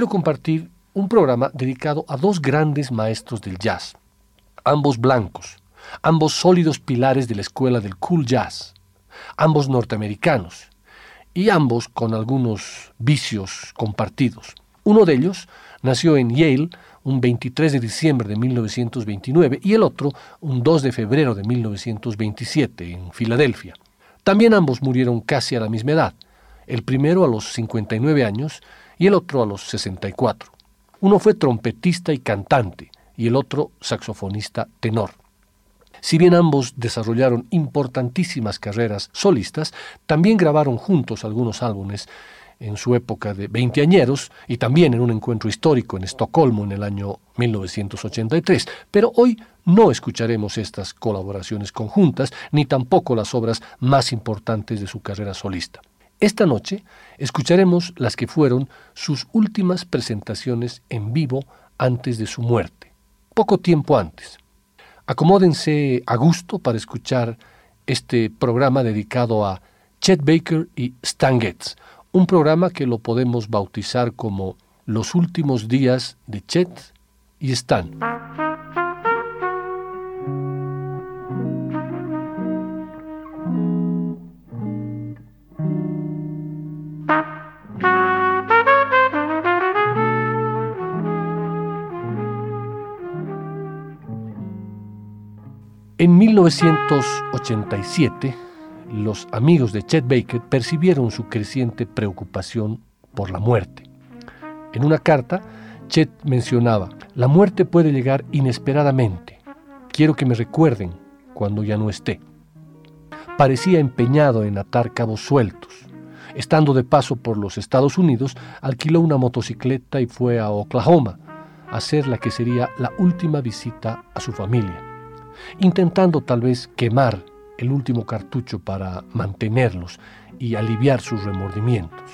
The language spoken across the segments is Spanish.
Quiero compartir un programa dedicado a dos grandes maestros del jazz, ambos blancos, ambos sólidos pilares de la escuela del cool jazz, ambos norteamericanos y ambos con algunos vicios compartidos. Uno de ellos nació en Yale un 23 de diciembre de 1929 y el otro un 2 de febrero de 1927 en Filadelfia. También ambos murieron casi a la misma edad, el primero a los 59 años y el otro a los 64. Uno fue trompetista y cantante y el otro saxofonista tenor. Si bien ambos desarrollaron importantísimas carreras solistas, también grabaron juntos algunos álbumes en su época de veinteañeros y también en un encuentro histórico en Estocolmo en el año 1983. Pero hoy no escucharemos estas colaboraciones conjuntas ni tampoco las obras más importantes de su carrera solista. Esta noche escucharemos las que fueron sus últimas presentaciones en vivo antes de su muerte, poco tiempo antes. Acomódense a gusto para escuchar este programa dedicado a Chet Baker y Stan Getz, un programa que lo podemos bautizar como Los últimos días de Chet y Stan. 1987, los amigos de Chet Baker percibieron su creciente preocupación por la muerte. En una carta, Chet mencionaba, la muerte puede llegar inesperadamente. Quiero que me recuerden cuando ya no esté. Parecía empeñado en atar cabos sueltos. Estando de paso por los Estados Unidos, alquiló una motocicleta y fue a Oklahoma a hacer la que sería la última visita a su familia intentando tal vez quemar el último cartucho para mantenerlos y aliviar sus remordimientos.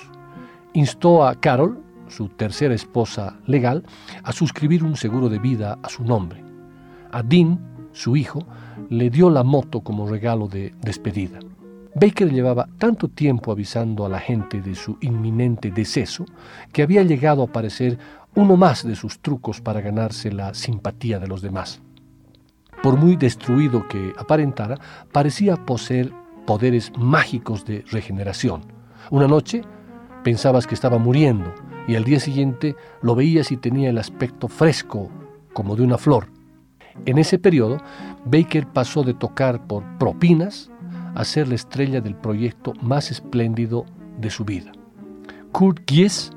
Instó a Carol, su tercera esposa legal, a suscribir un seguro de vida a su nombre. A Dean, su hijo, le dio la moto como regalo de despedida. Baker llevaba tanto tiempo avisando a la gente de su inminente deceso que había llegado a parecer uno más de sus trucos para ganarse la simpatía de los demás por muy destruido que aparentara, parecía poseer poderes mágicos de regeneración. Una noche pensabas que estaba muriendo y al día siguiente lo veías y tenía el aspecto fresco como de una flor. En ese periodo, Baker pasó de tocar por propinas a ser la estrella del proyecto más espléndido de su vida. Kurt Gies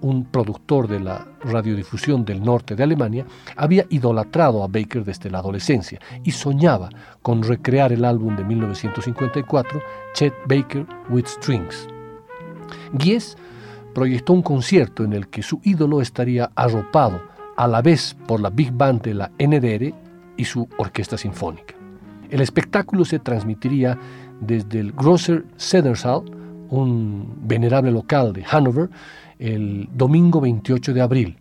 un productor de la radiodifusión del norte de Alemania, había idolatrado a Baker desde la adolescencia y soñaba con recrear el álbum de 1954, Chet Baker with Strings. Gies proyectó un concierto en el que su ídolo estaría arropado a la vez por la Big Band de la NDR y su orquesta sinfónica. El espectáculo se transmitiría desde el Grosser Sedersaal, un venerable local de Hannover, el domingo 28 de abril.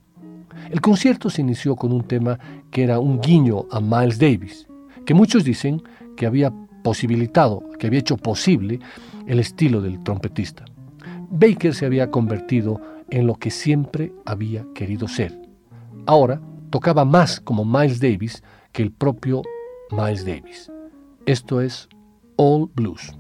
El concierto se inició con un tema que era un guiño a Miles Davis, que muchos dicen que había posibilitado, que había hecho posible el estilo del trompetista. Baker se había convertido en lo que siempre había querido ser. Ahora tocaba más como Miles Davis que el propio Miles Davis. Esto es All Blues.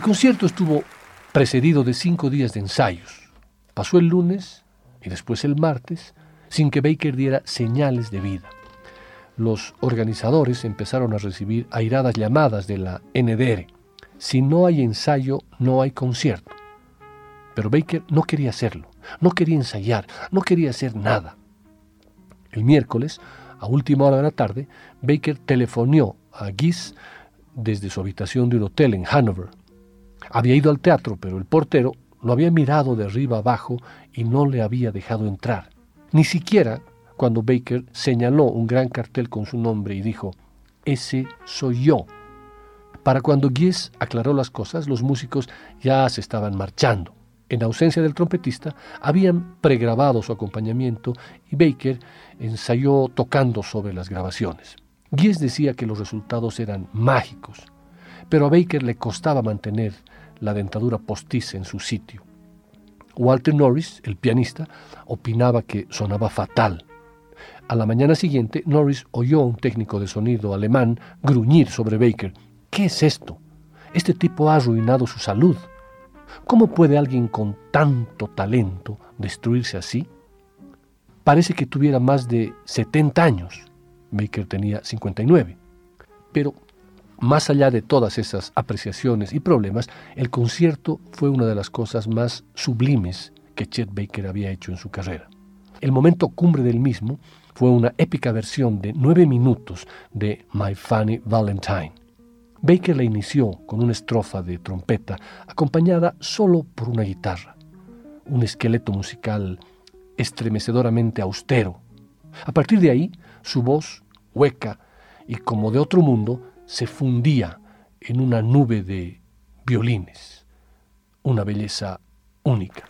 El concierto estuvo precedido de cinco días de ensayos. Pasó el lunes y después el martes sin que Baker diera señales de vida. Los organizadores empezaron a recibir airadas llamadas de la NDR. Si no hay ensayo, no hay concierto. Pero Baker no quería hacerlo, no quería ensayar, no quería hacer nada. El miércoles, a última hora de la tarde, Baker telefonó a Gies desde su habitación de un hotel en Hanover. Había ido al teatro, pero el portero lo había mirado de arriba abajo y no le había dejado entrar. Ni siquiera cuando Baker señaló un gran cartel con su nombre y dijo, ese soy yo. Para cuando Gies aclaró las cosas, los músicos ya se estaban marchando. En ausencia del trompetista, habían pregrabado su acompañamiento y Baker ensayó tocando sobre las grabaciones. Gies decía que los resultados eran mágicos, pero a Baker le costaba mantener la dentadura postiza en su sitio. Walter Norris, el pianista, opinaba que sonaba fatal. A la mañana siguiente, Norris oyó a un técnico de sonido alemán gruñir sobre Baker. ¿Qué es esto? Este tipo ha arruinado su salud. ¿Cómo puede alguien con tanto talento destruirse así? Parece que tuviera más de 70 años. Baker tenía 59. Pero más allá de todas esas apreciaciones y problemas, el concierto fue una de las cosas más sublimes que Chet Baker había hecho en su carrera. El momento cumbre del mismo fue una épica versión de nueve minutos de My Funny Valentine. Baker la inició con una estrofa de trompeta acompañada solo por una guitarra, un esqueleto musical estremecedoramente austero. A partir de ahí, su voz, hueca y como de otro mundo, se fundía en una nube de violines, una belleza única.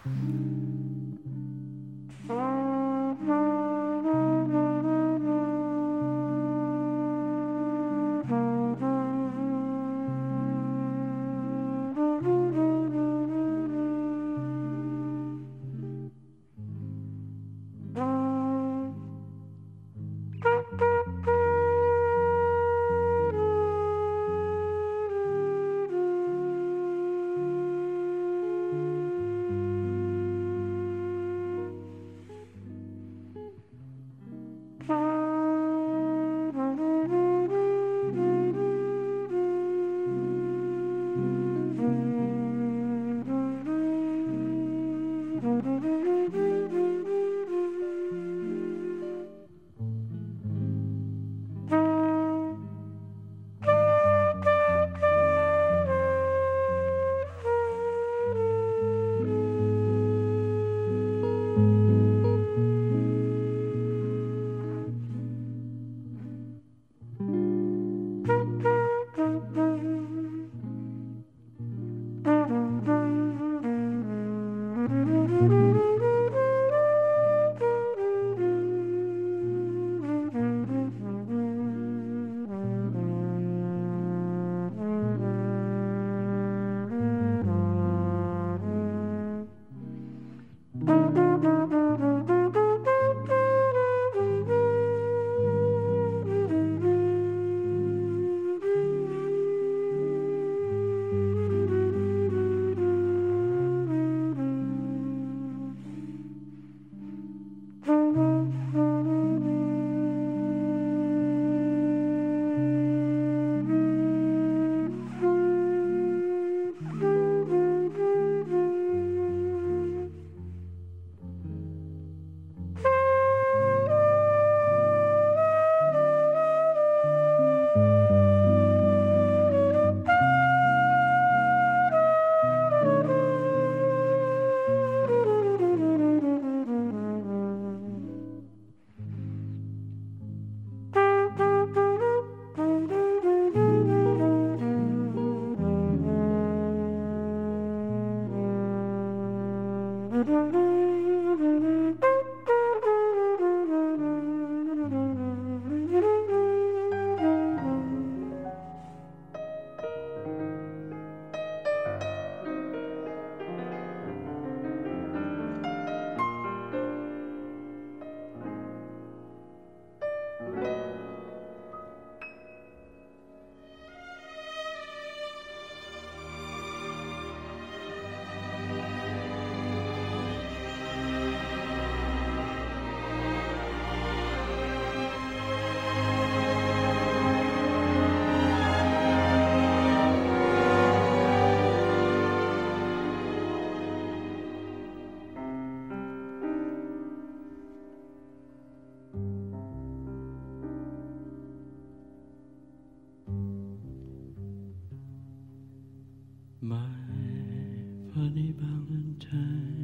Valentine.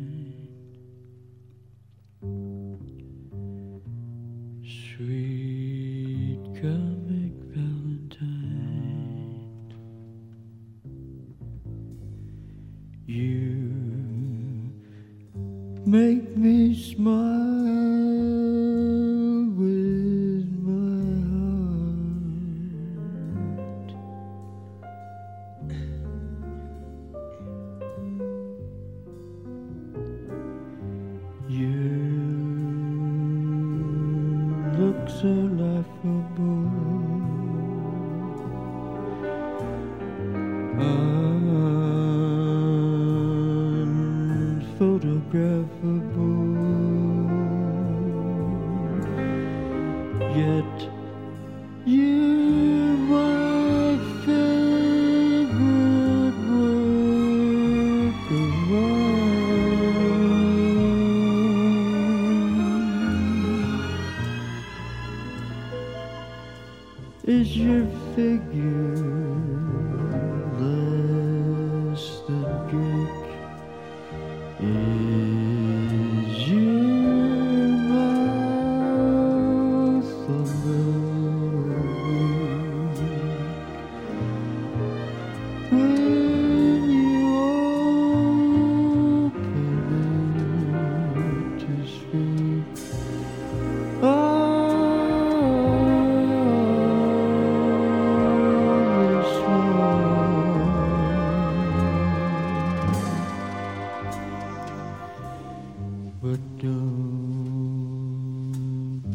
But don't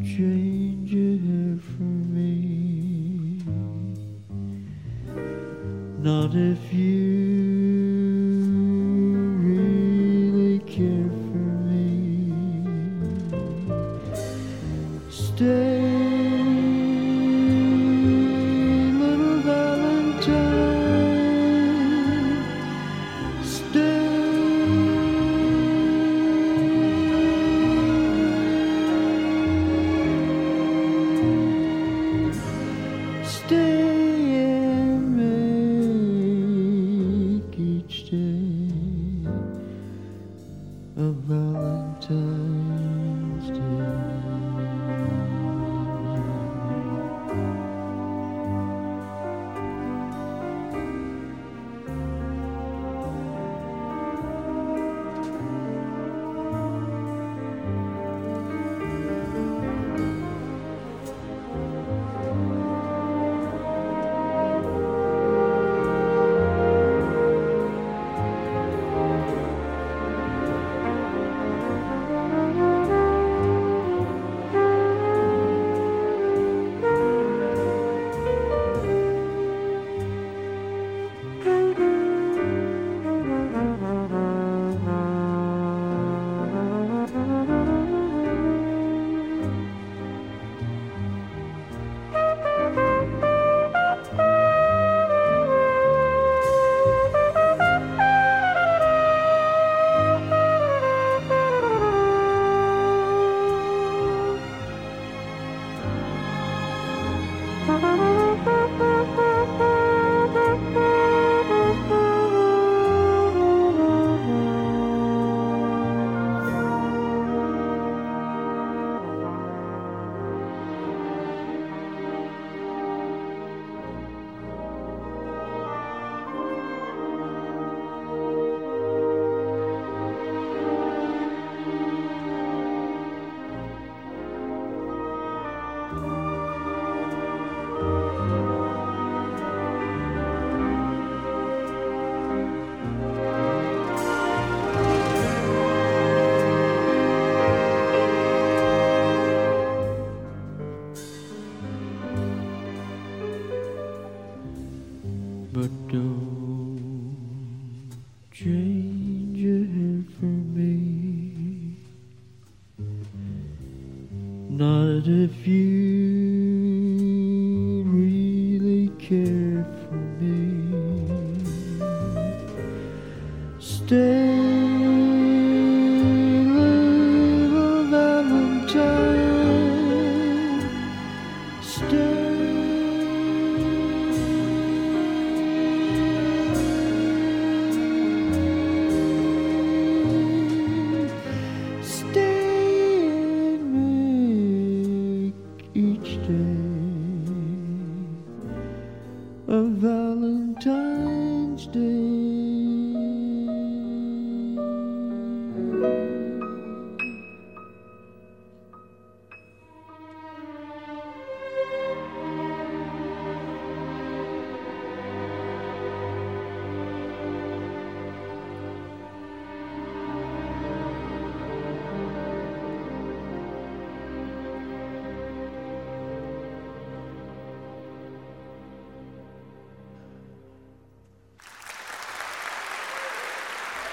change it for me. Not if you.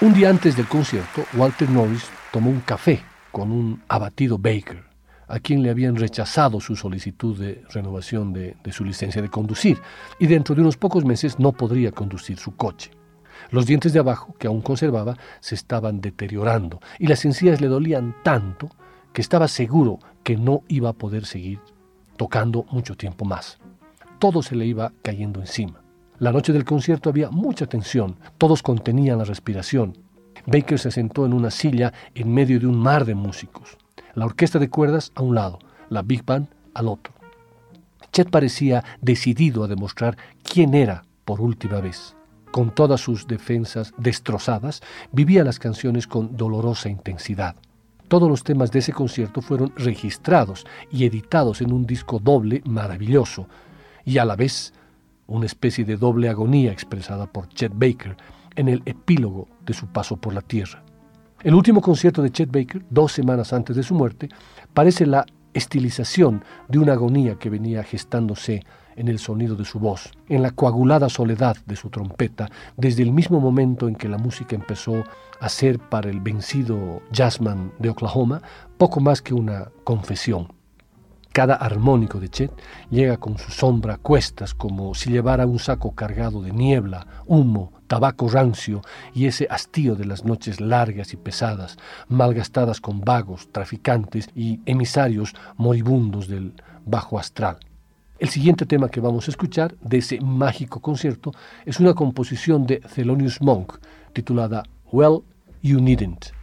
Un día antes del concierto, Walter Norris tomó un café con un abatido Baker, a quien le habían rechazado su solicitud de renovación de, de, su licencia de conducir, y dentro de unos pocos meses no podría conducir su coche. Los dientes de abajo, que aún conservaba, se estaban deteriorando, y las encías le dolían tanto que estaba seguro que no iba a poder seguir tocando mucho tiempo más. Todo se le iba cayendo encima. La noche del concierto había mucha tensión, todos contenían la respiración. Baker se sentó en una silla en medio de un mar de músicos. La orquesta de cuerdas a un lado, la Big Band al otro. Chet parecía decidido a demostrar quién era por última vez. Con todas sus defensas destrozadas, vivía las canciones con dolorosa intensidad. Todos los temas de ese concierto fueron registrados y editados en un disco doble maravilloso, y a la vez una especie de doble agonía expresada por Chet Baker en el epílogo de su paso por la Tierra. El último concierto de Chet Baker, dos semanas antes de su muerte, parece la estilización de una agonía que venía gestándose en el sonido de su voz, en la coagulada soledad de su trompeta, desde el mismo momento en que la música empezó a ser para el vencido jazzman de Oklahoma poco más que una confesión. Cada armónico de Chet llega con su sombra a cuestas como si llevara un saco cargado de niebla, humo, tabaco rancio y ese hastío de las noches largas y pesadas, malgastadas con vagos, traficantes y emisarios moribundos del bajo astral. El siguiente tema que vamos a escuchar de ese mágico concierto es una composición de Thelonious Monk titulada Well, You Needn't.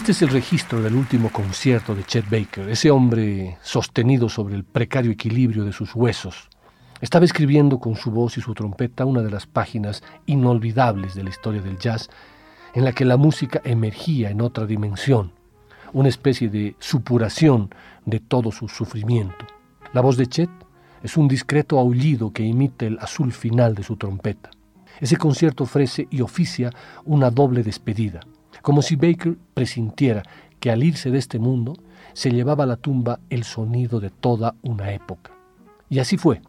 Este es el registro del último concierto de Chet Baker, ese hombre sostenido sobre el precario equilibrio de sus huesos. Estaba escribiendo con su voz y su trompeta una de las páginas inolvidables de la historia del jazz, en la que la música emergía en otra dimensión, una especie de supuración de todo su sufrimiento. La voz de Chet es un discreto aullido que imita el azul final de su trompeta. Ese concierto ofrece y oficia una doble despedida como si Baker presintiera que al irse de este mundo se llevaba a la tumba el sonido de toda una época. Y así fue.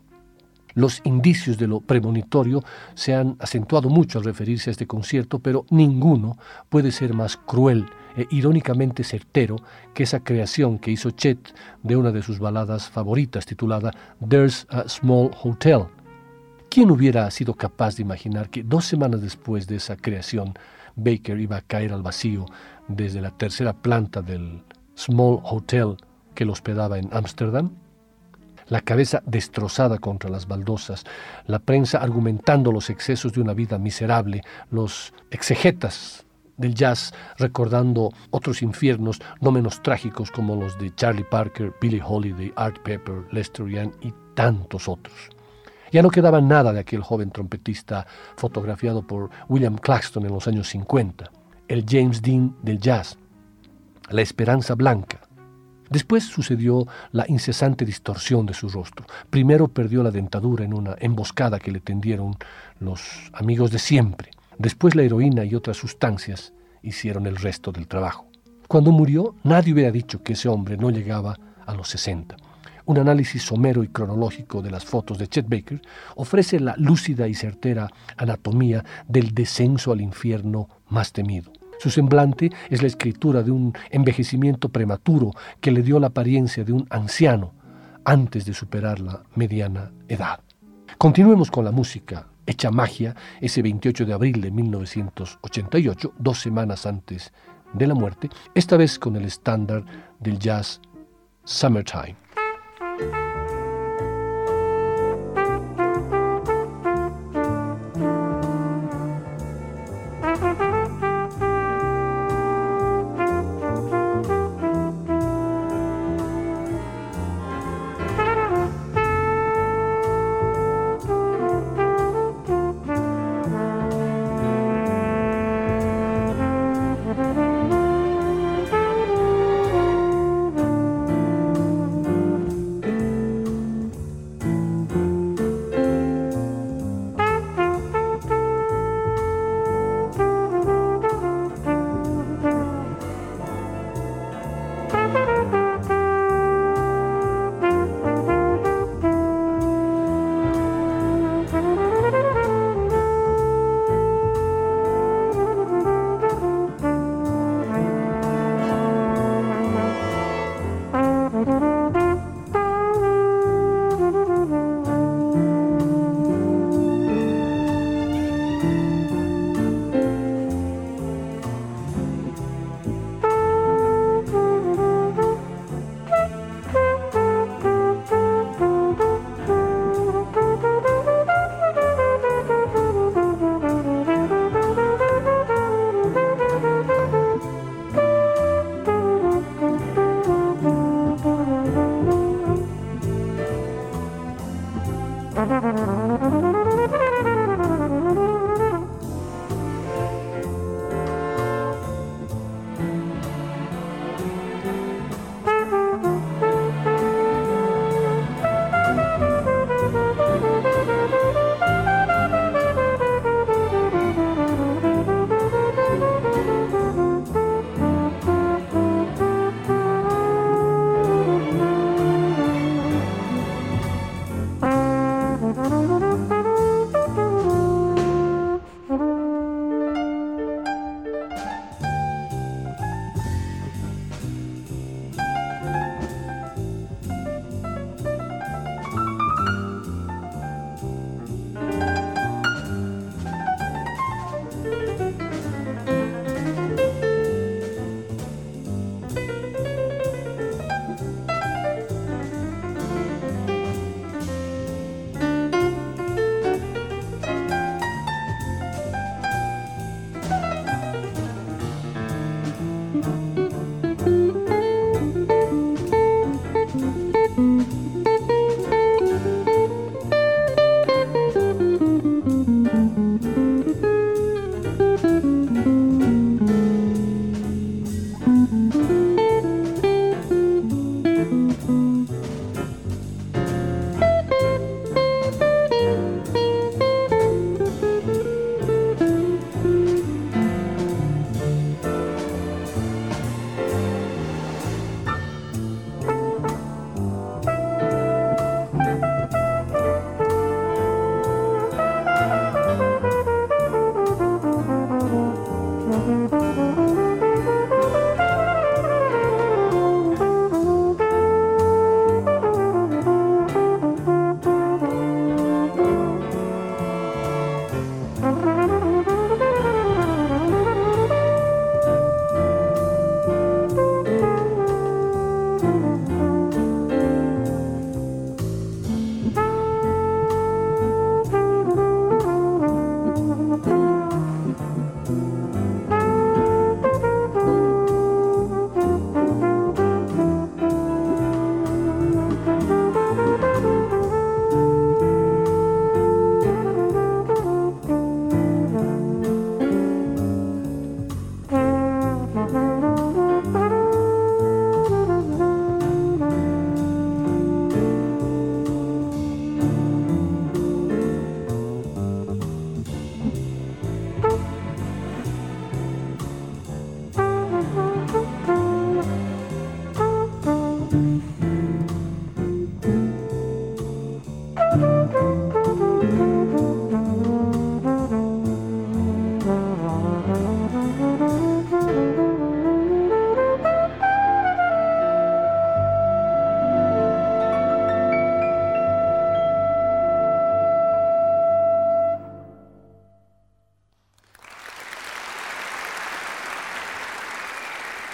Los indicios de lo premonitorio se han acentuado mucho al referirse a este concierto, pero ninguno puede ser más cruel e irónicamente certero que esa creación que hizo Chet de una de sus baladas favoritas titulada There's a Small Hotel. ¿Quién hubiera sido capaz de imaginar que dos semanas después de esa creación Baker iba a caer al vacío desde la tercera planta del Small Hotel que lo hospedaba en Ámsterdam? La cabeza destrozada contra las baldosas, la prensa argumentando los excesos de una vida miserable, los exegetas del jazz recordando otros infiernos no menos trágicos como los de Charlie Parker, Billie Holiday, Art Pepper, Lester Young y tantos otros. Ya no quedaba nada de aquel joven trompetista fotografiado por William Claxton en los años 50, el James Dean del jazz, la esperanza blanca. Después sucedió la incesante distorsión de su rostro. Primero perdió la dentadura en una emboscada que le tendieron los amigos de siempre. Después la heroína y otras sustancias hicieron el resto del trabajo. Cuando murió, nadie hubiera dicho que ese hombre no llegaba a los 60 un análisis somero y cronológico de las fotos de Chet Baker ofrece la lúcida y certera anatomía del descenso al infierno más temido. Su semblante es la escritura de un envejecimiento prematuro que le dio la apariencia de un anciano antes de superar la mediana edad. Continuemos con la música hecha magia ese 28 de abril de 1988, dos semanas antes de la muerte, esta vez con el estándar del jazz Summertime. Thank you.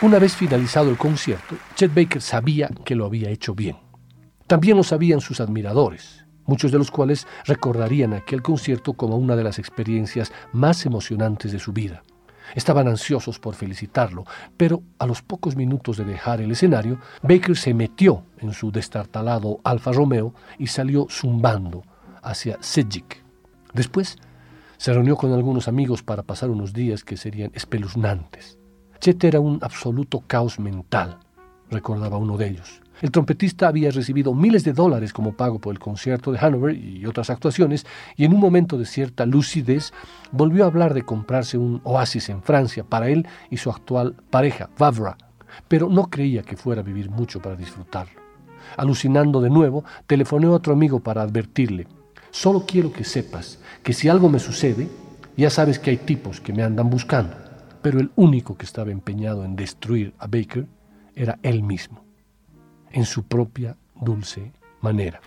Una vez finalizado el concierto, Chet Baker sabía que lo había hecho bien. También lo sabían sus admiradores, muchos de los cuales recordarían aquel concierto como una de las experiencias más emocionantes de su vida. Estaban ansiosos por felicitarlo, pero a los pocos minutos de dejar el escenario, Baker se metió en su destartalado Alfa Romeo y salió zumbando hacia Sedgwick. Después se reunió con algunos amigos para pasar unos días que serían espeluznantes. Chet era un absoluto caos mental, recordaba uno de ellos. El trompetista había recibido miles de dólares como pago por el concierto de Hanover y otras actuaciones, y en un momento de cierta lucidez volvió a hablar de comprarse un oasis en Francia para él y su actual pareja, Vavra, pero no creía que fuera a vivir mucho para disfrutarlo. Alucinando de nuevo, telefoneó a otro amigo para advertirle, solo quiero que sepas que si algo me sucede, ya sabes que hay tipos que me andan buscando pero el único que estaba empeñado en destruir a Baker era él mismo, en su propia dulce manera.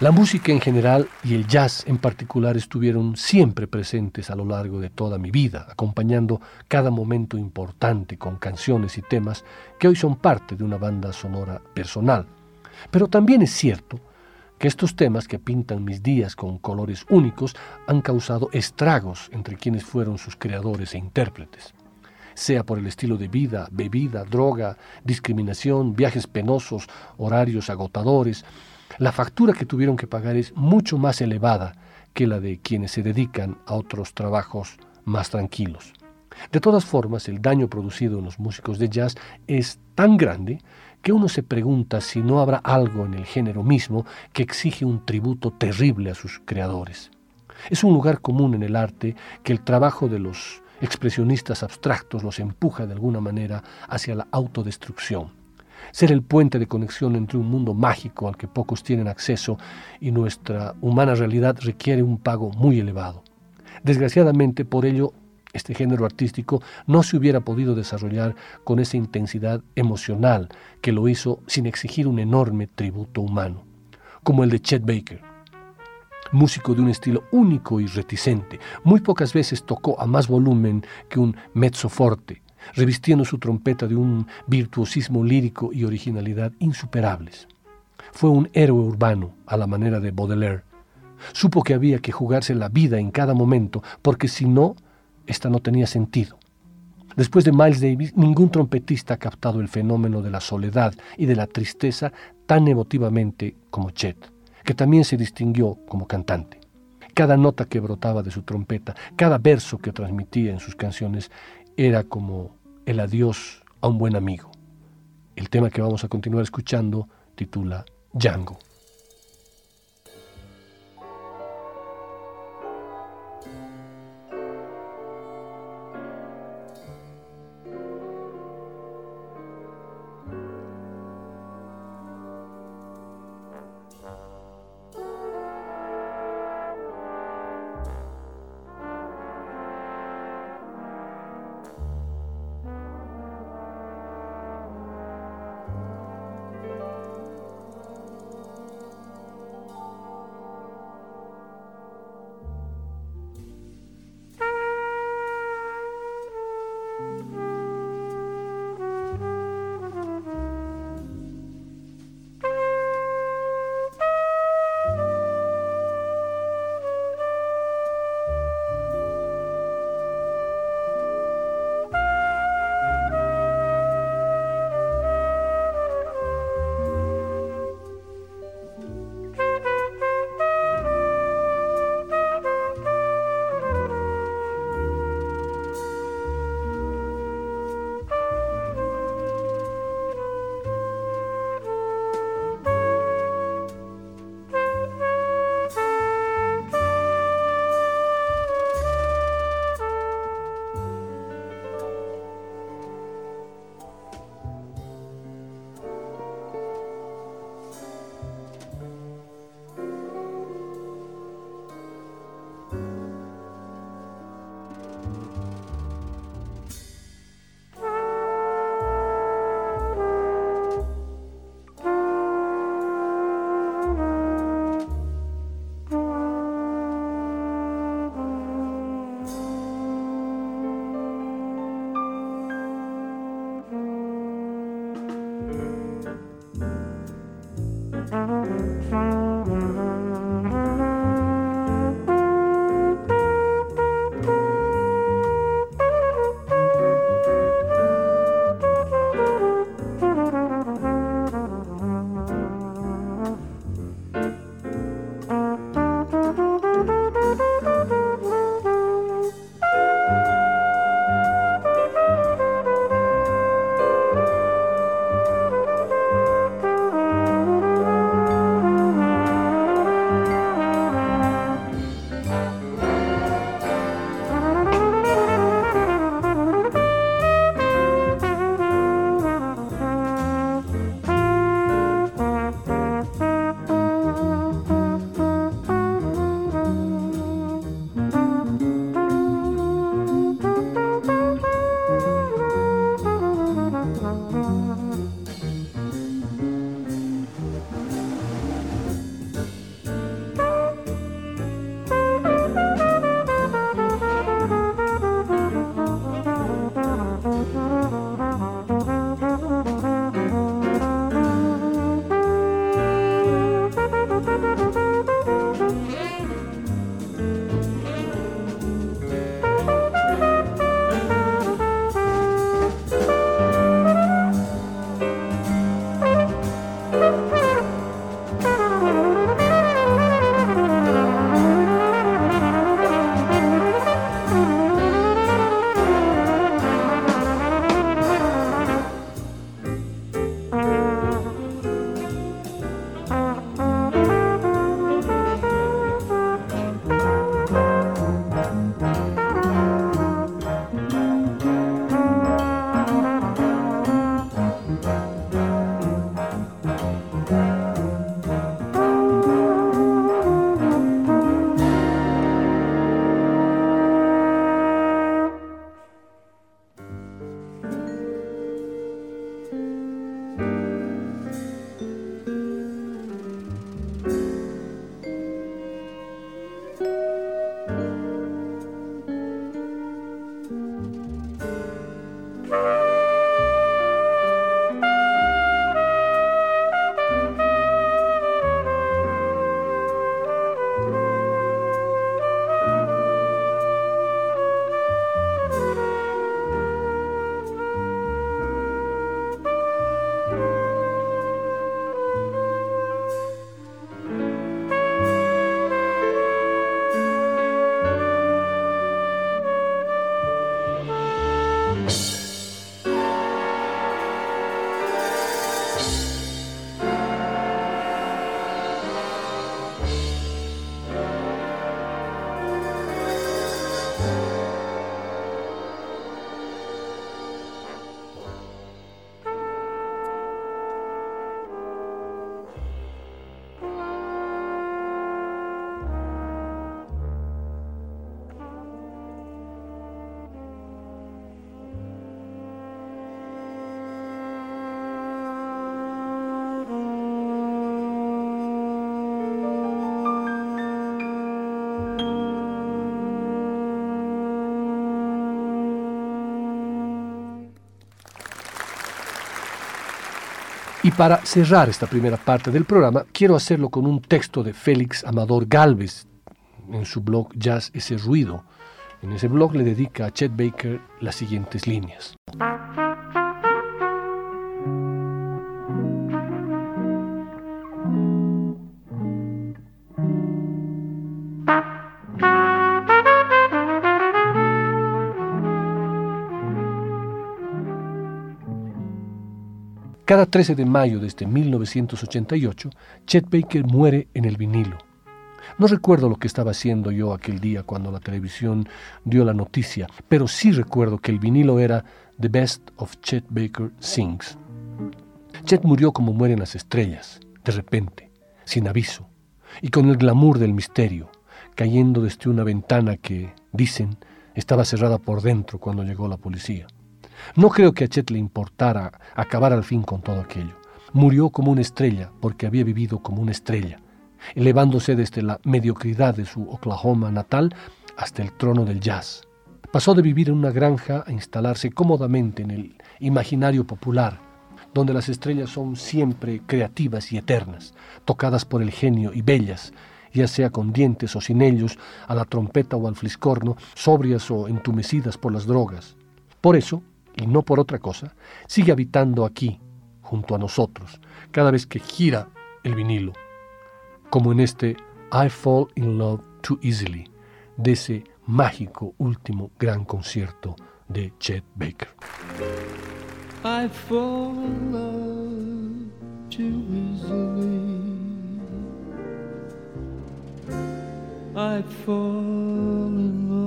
La música en general y el jazz en particular estuvieron siempre presentes a lo largo de toda mi vida, acompañando cada momento importante con canciones y temas que hoy son parte de una banda sonora personal. Pero también es cierto que estos temas que pintan mis días con colores únicos han causado estragos entre quienes fueron sus creadores e intérpretes sea por el estilo de vida, bebida, droga, discriminación, viajes penosos, horarios agotadores, la factura que tuvieron que pagar es mucho más elevada que la de quienes se dedican a otros trabajos más tranquilos. De todas formas, el daño producido en los músicos de jazz es tan grande que uno se pregunta si no habrá algo en el género mismo que exige un tributo terrible a sus creadores. Es un lugar común en el arte que el trabajo de los expresionistas abstractos los empuja de alguna manera hacia la autodestrucción ser el puente de conexión entre un mundo mágico al que pocos tienen acceso y nuestra humana realidad requiere un pago muy elevado. Desgraciadamente, por ello, este género artístico no se hubiera podido desarrollar con esa intensidad emocional que lo hizo sin exigir un enorme tributo humano, como el de Chet Baker. Músico de un estilo único y reticente, muy pocas veces tocó a más volumen que un mezzo forte, revistiendo su trompeta de un virtuosismo lírico y originalidad insuperables. Fue un héroe urbano, a la manera de Baudelaire. Supo que había que jugarse la vida en cada momento, porque si no, esta no tenía sentido. Después de Miles Davis, ningún trompetista ha captado el fenómeno de la soledad y de la tristeza tan emotivamente como Chet, que también se distinguió como cantante. Cada nota que brotaba de su trompeta, cada verso que transmitía en sus canciones era como el adiós a un buen amigo. El tema que vamos a continuar escuchando titula Django. Y para cerrar esta primera parte del programa, quiero hacerlo con un texto de Félix Amador Galvez en su blog Jazz Ese Ruido. En ese blog le dedica a Chet Baker las siguientes líneas. Cada 13 de mayo de este 1988, Chet Baker muere en el vinilo. No recuerdo lo que estaba haciendo yo aquel día cuando la televisión dio la noticia, pero sí recuerdo que el vinilo era The Best of Chet Baker Sings. Chet murió como mueren las estrellas, de repente, sin aviso, y con el glamour del misterio, cayendo desde una ventana que, dicen, estaba cerrada por dentro cuando llegó la policía. No creo que a Chet le importara acabar al fin con todo aquello. Murió como una estrella porque había vivido como una estrella, elevándose desde la mediocridad de su Oklahoma natal hasta el trono del jazz. Pasó de vivir en una granja a instalarse cómodamente en el imaginario popular, donde las estrellas son siempre creativas y eternas, tocadas por el genio y bellas, ya sea con dientes o sin ellos, a la trompeta o al fliscorno, sobrias o entumecidas por las drogas. Por eso, y no por otra cosa, sigue habitando aquí, junto a nosotros, cada vez que gira el vinilo, como en este I Fall in Love Too Easily, de ese mágico último gran concierto de Chet Baker. I fall in love too easily. I fall in love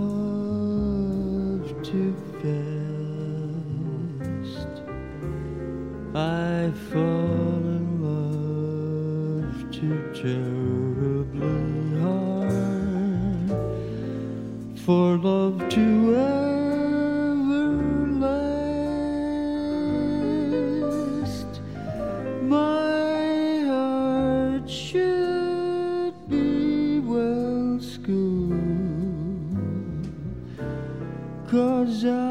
I fall in love too terribly hard for love to ever last. My heart should be well schooled, cause I've